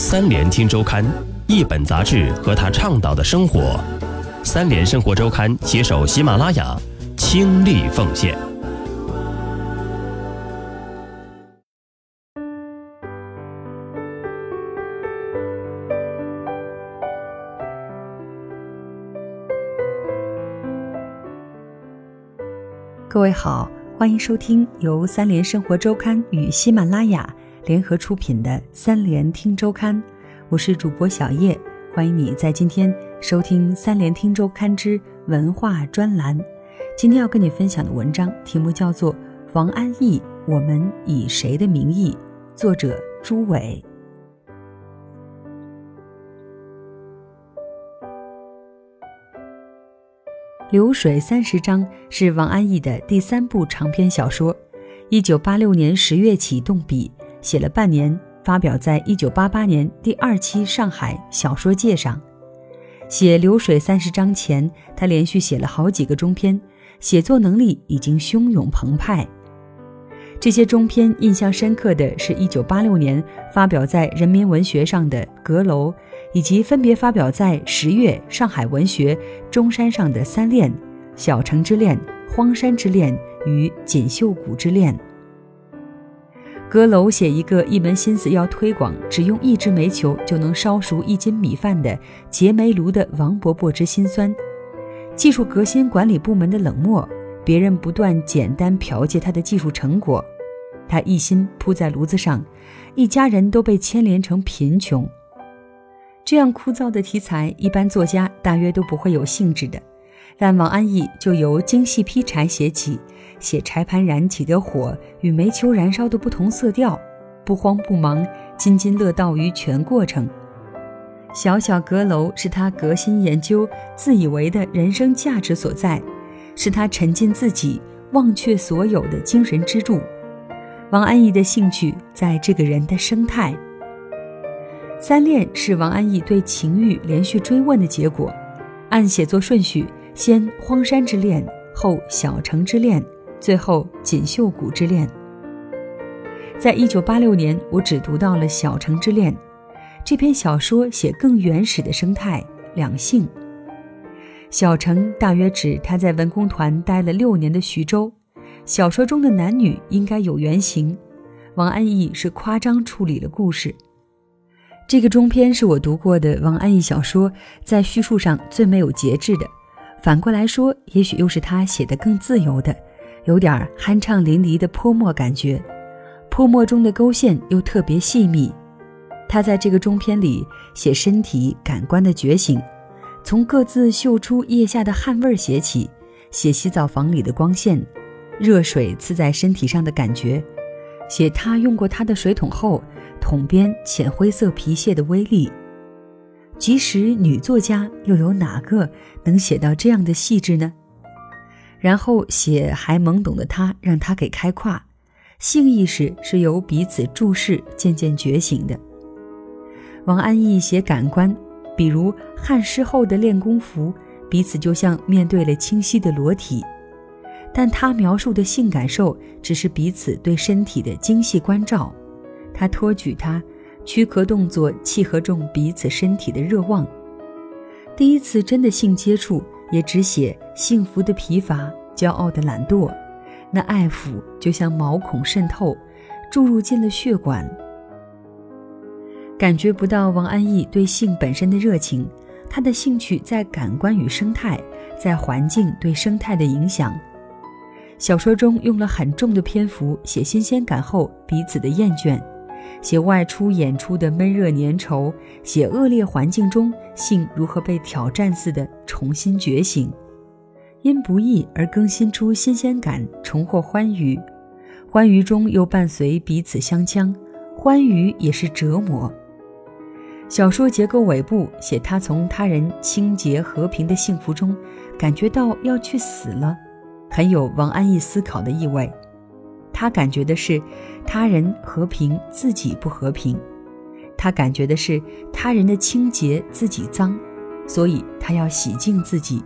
三联听周刊，一本杂志和他倡导的生活。三联生活周刊携手喜马拉雅，倾力奉献。各位好，欢迎收听由三联生活周刊与喜马拉雅联合出品的《三联听周刊》，我是主播小叶，欢迎你在今天收听《三联听周刊》之文化专栏。今天要跟你分享的文章题目叫做《王安忆：我们以谁的名义》，作者朱伟。《流水三十章》是王安忆的第三部长篇小说，一九八六年十月起动笔，写了半年，发表在一九八八年第二期《上海小说界》上。写《流水三十章》前，他连续写了好几个中篇，写作能力已经汹涌澎湃。这些中篇印象深刻的是一九八六年发表在《人民文学》上的《阁楼》，以及分别发表在十月《上海文学》中山上的《三恋》《小城之恋》《荒山之恋》与《锦绣谷之恋》。《阁楼》写一个一门心思要推广只用一支煤球就能烧熟一斤米饭的结煤炉的王伯伯之心酸，技术革新管理部门的冷漠。别人不断简单剽窃他的技术成果，他一心扑在炉子上，一家人都被牵连成贫穷。这样枯燥的题材，一般作家大约都不会有兴致的。但王安忆就由精细劈柴写起，写柴盘燃起的火与煤球燃烧的不同色调，不慌不忙，津津乐道于全过程。小小阁楼是他革新研究、自以为的人生价值所在。是他沉浸自己、忘却所有的精神支柱。王安忆的兴趣在这个人的生态。三恋是王安忆对情欲连续追问的结果。按写作顺序，先《荒山之恋》，后《小城之恋》，最后《锦绣谷之恋》。在一九八六年，我只读到了《小城之恋》这篇小说，写更原始的生态两性。小城大约指他在文工团待了六年的徐州。小说中的男女应该有原型，王安忆是夸张处理了故事。这个中篇是我读过的王安忆小说在叙述上最没有节制的，反过来说，也许又是他写的更自由的，有点酣畅淋漓的泼墨感觉。泼墨中的勾线又特别细密。他在这个中篇里写身体感官的觉醒。从各自嗅出腋下的汗味写起，写洗澡房里的光线，热水刺在身体上的感觉，写他用过他的水桶后，桶边浅灰色皮屑的威力。即使女作家，又有哪个能写到这样的细致呢？然后写还懵懂的他，让他给开胯，性意识是由彼此注视渐渐觉醒的。王安忆写感官。比如汗湿后的练功服，彼此就像面对了清晰的裸体，但他描述的性感受只是彼此对身体的精细关照。他托举他，躯壳动作契合中彼此身体的热望。第一次真的性接触，也只写幸福的疲乏，骄傲的懒惰，那爱抚就像毛孔渗透，注入进了血管。感觉不到王安忆对性本身的热情，他的兴趣在感官与生态，在环境对生态的影响。小说中用了很重的篇幅写新鲜感后彼此的厌倦，写外出演出的闷热粘稠，写恶劣环境中性如何被挑战似的重新觉醒，因不易而更新出新鲜感，重获欢愉，欢愉中又伴随彼此相呛，欢愉也是折磨。小说结构尾部写他从他人清洁和平的幸福中，感觉到要去死了，很有王安忆思考的意味。他感觉的是他人和平，自己不和平；他感觉的是他人的清洁，自己脏，所以他要洗净自己。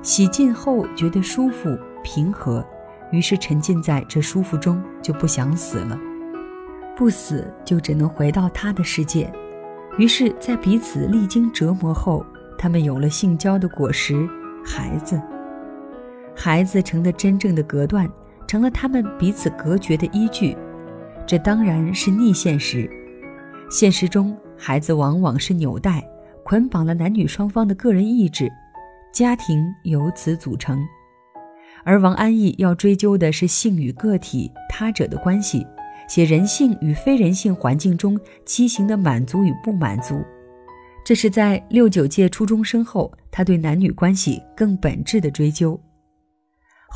洗净后觉得舒服平和，于是沉浸在这舒服中，就不想死了。不死就只能回到他的世界。于是，在彼此历经折磨后，他们有了性交的果实——孩子。孩子成了真正的隔断，成了他们彼此隔绝的依据。这当然是逆现实。现实中，孩子往往是纽带，捆绑了男女双方的个人意志，家庭由此组成。而王安忆要追究的是性与个体、他者的关系。写人性与非人性环境中畸形的满足与不满足，这是在六九届初中生后，他对男女关系更本质的追究。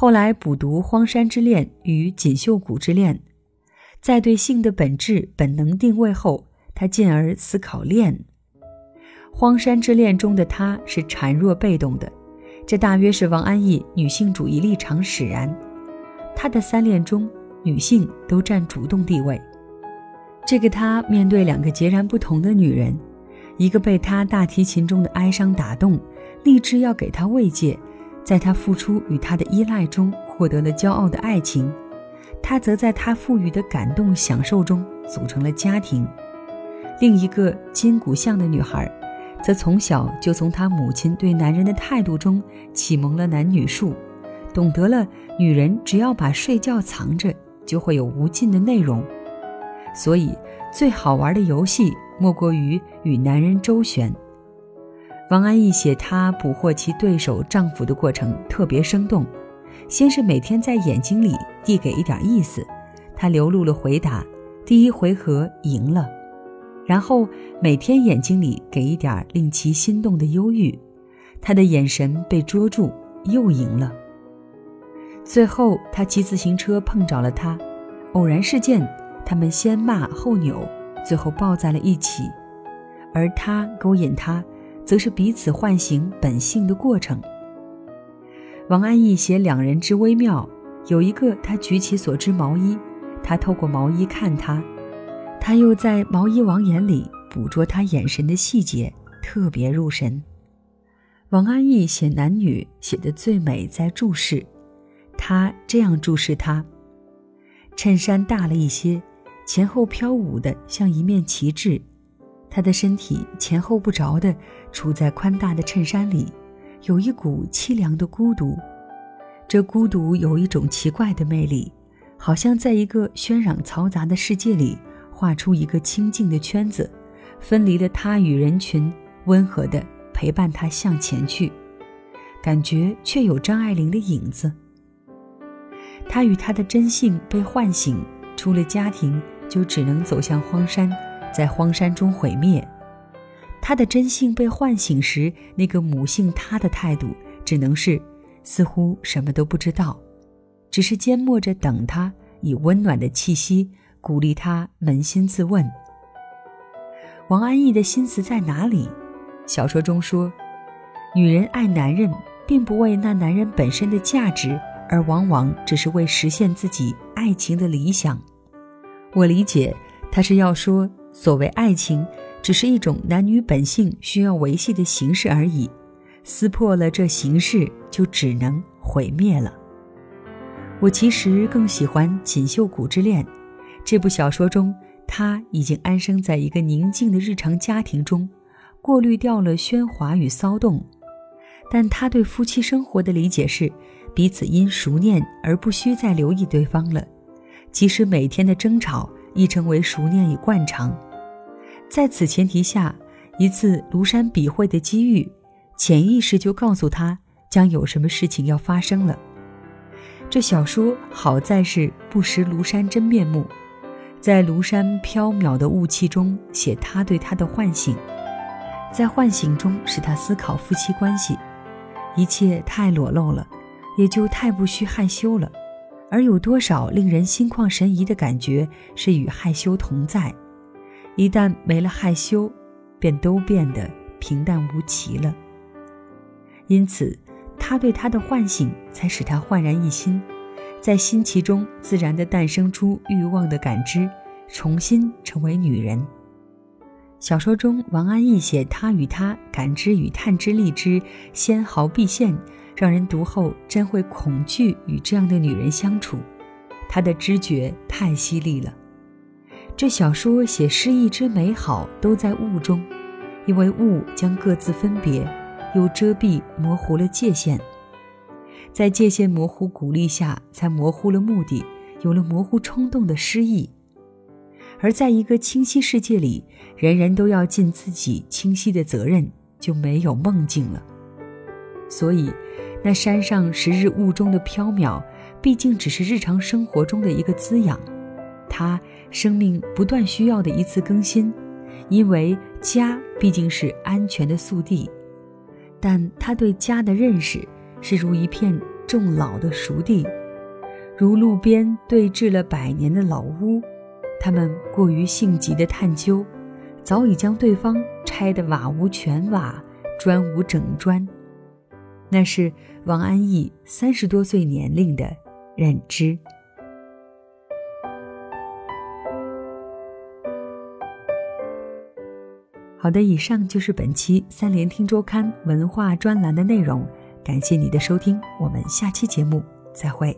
后来补读《荒山之恋》与《锦绣谷之恋》，在对性的本质本能定位后，他进而思考恋。《荒山之恋》中的他是孱弱被动的，这大约是王安忆女性主义立场使然。他的三恋中。女性都占主动地位，这个他面对两个截然不同的女人，一个被他大提琴中的哀伤打动，立志要给他慰藉，在他付出与他的依赖中获得了骄傲的爱情；他则在他赋予的感动享受中组成了家庭。另一个金骨相的女孩，则从小就从她母亲对男人的态度中启蒙了男女术，懂得了女人只要把睡觉藏着。就会有无尽的内容，所以最好玩的游戏莫过于与男人周旋。王安忆写她捕获其对手丈夫的过程特别生动，先是每天在眼睛里递给一点意思，他流露了回答，第一回合赢了，然后每天眼睛里给一点令其心动的忧郁，他的眼神被捉住，又赢了。最后，他骑自行车碰着了他，偶然事件，他们先骂后扭，最后抱在了一起。而他勾引他，则是彼此唤醒本性的过程。王安忆写两人之微妙，有一个他举起所织毛衣，他透过毛衣看他，他又在毛衣网眼里捕捉他眼神的细节，特别入神。王安忆写男女写的最美在注视。他这样注视他，衬衫大了一些，前后飘舞的像一面旗帜。他的身体前后不着的处在宽大的衬衫里，有一股凄凉的孤独。这孤独有一种奇怪的魅力，好像在一个喧嚷嘈杂的世界里画出一个清静的圈子，分离了他与人群，温和的陪伴他向前去，感觉却有张爱玲的影子。他与他的真性被唤醒，出了家庭就只能走向荒山，在荒山中毁灭。他的真性被唤醒时，那个母性他的态度只能是似乎什么都不知道，只是缄默着等他，以温暖的气息鼓励他扪心自问。王安忆的心思在哪里？小说中说，女人爱男人，并不为那男人本身的价值。而往往只是为实现自己爱情的理想。我理解，他是要说，所谓爱情，只是一种男女本性需要维系的形式而已。撕破了这形式，就只能毁灭了。我其实更喜欢《锦绣谷之恋》这部小说中，他已经安生在一个宁静的日常家庭中，过滤掉了喧哗与骚动。但他对夫妻生活的理解是。彼此因熟念而不需再留意对方了，即使每天的争吵已成为熟念与惯常。在此前提下，一次庐山笔会的机遇，潜意识就告诉他将有什么事情要发生了。这小说好在是不识庐山真面目，在庐山飘渺的雾气中写他对他的唤醒，在唤醒中使他思考夫妻关系，一切太裸露了。也就太不需害羞了，而有多少令人心旷神怡的感觉是与害羞同在？一旦没了害羞，便都变得平淡无奇了。因此，他对她的唤醒，才使他焕然一新，在新奇中自然地诞生出欲望的感知，重新成为女人。小说中，王安忆写他与她感知与探知力之纤毫毕现。让人读后真会恐惧与这样的女人相处，她的知觉太犀利了。这小说写诗意之美好都在雾中，因为雾将各自分别，又遮蔽模糊了界限。在界限模糊鼓励下，才模糊了目的，有了模糊冲动的诗意。而在一个清晰世界里，人人都要尽自己清晰的责任，就没有梦境了。所以，那山上时日雾中的缥缈，毕竟只是日常生活中的一个滋养，它生命不断需要的一次更新。因为家毕竟是安全的宿地，但他对家的认识是如一片种老的熟地，如路边对峙了百年的老屋。他们过于性急的探究，早已将对方拆得瓦无全瓦，砖无整砖。那是王安忆三十多岁年龄的认知。好的，以上就是本期三联听周刊文化专栏的内容，感谢你的收听，我们下期节目再会。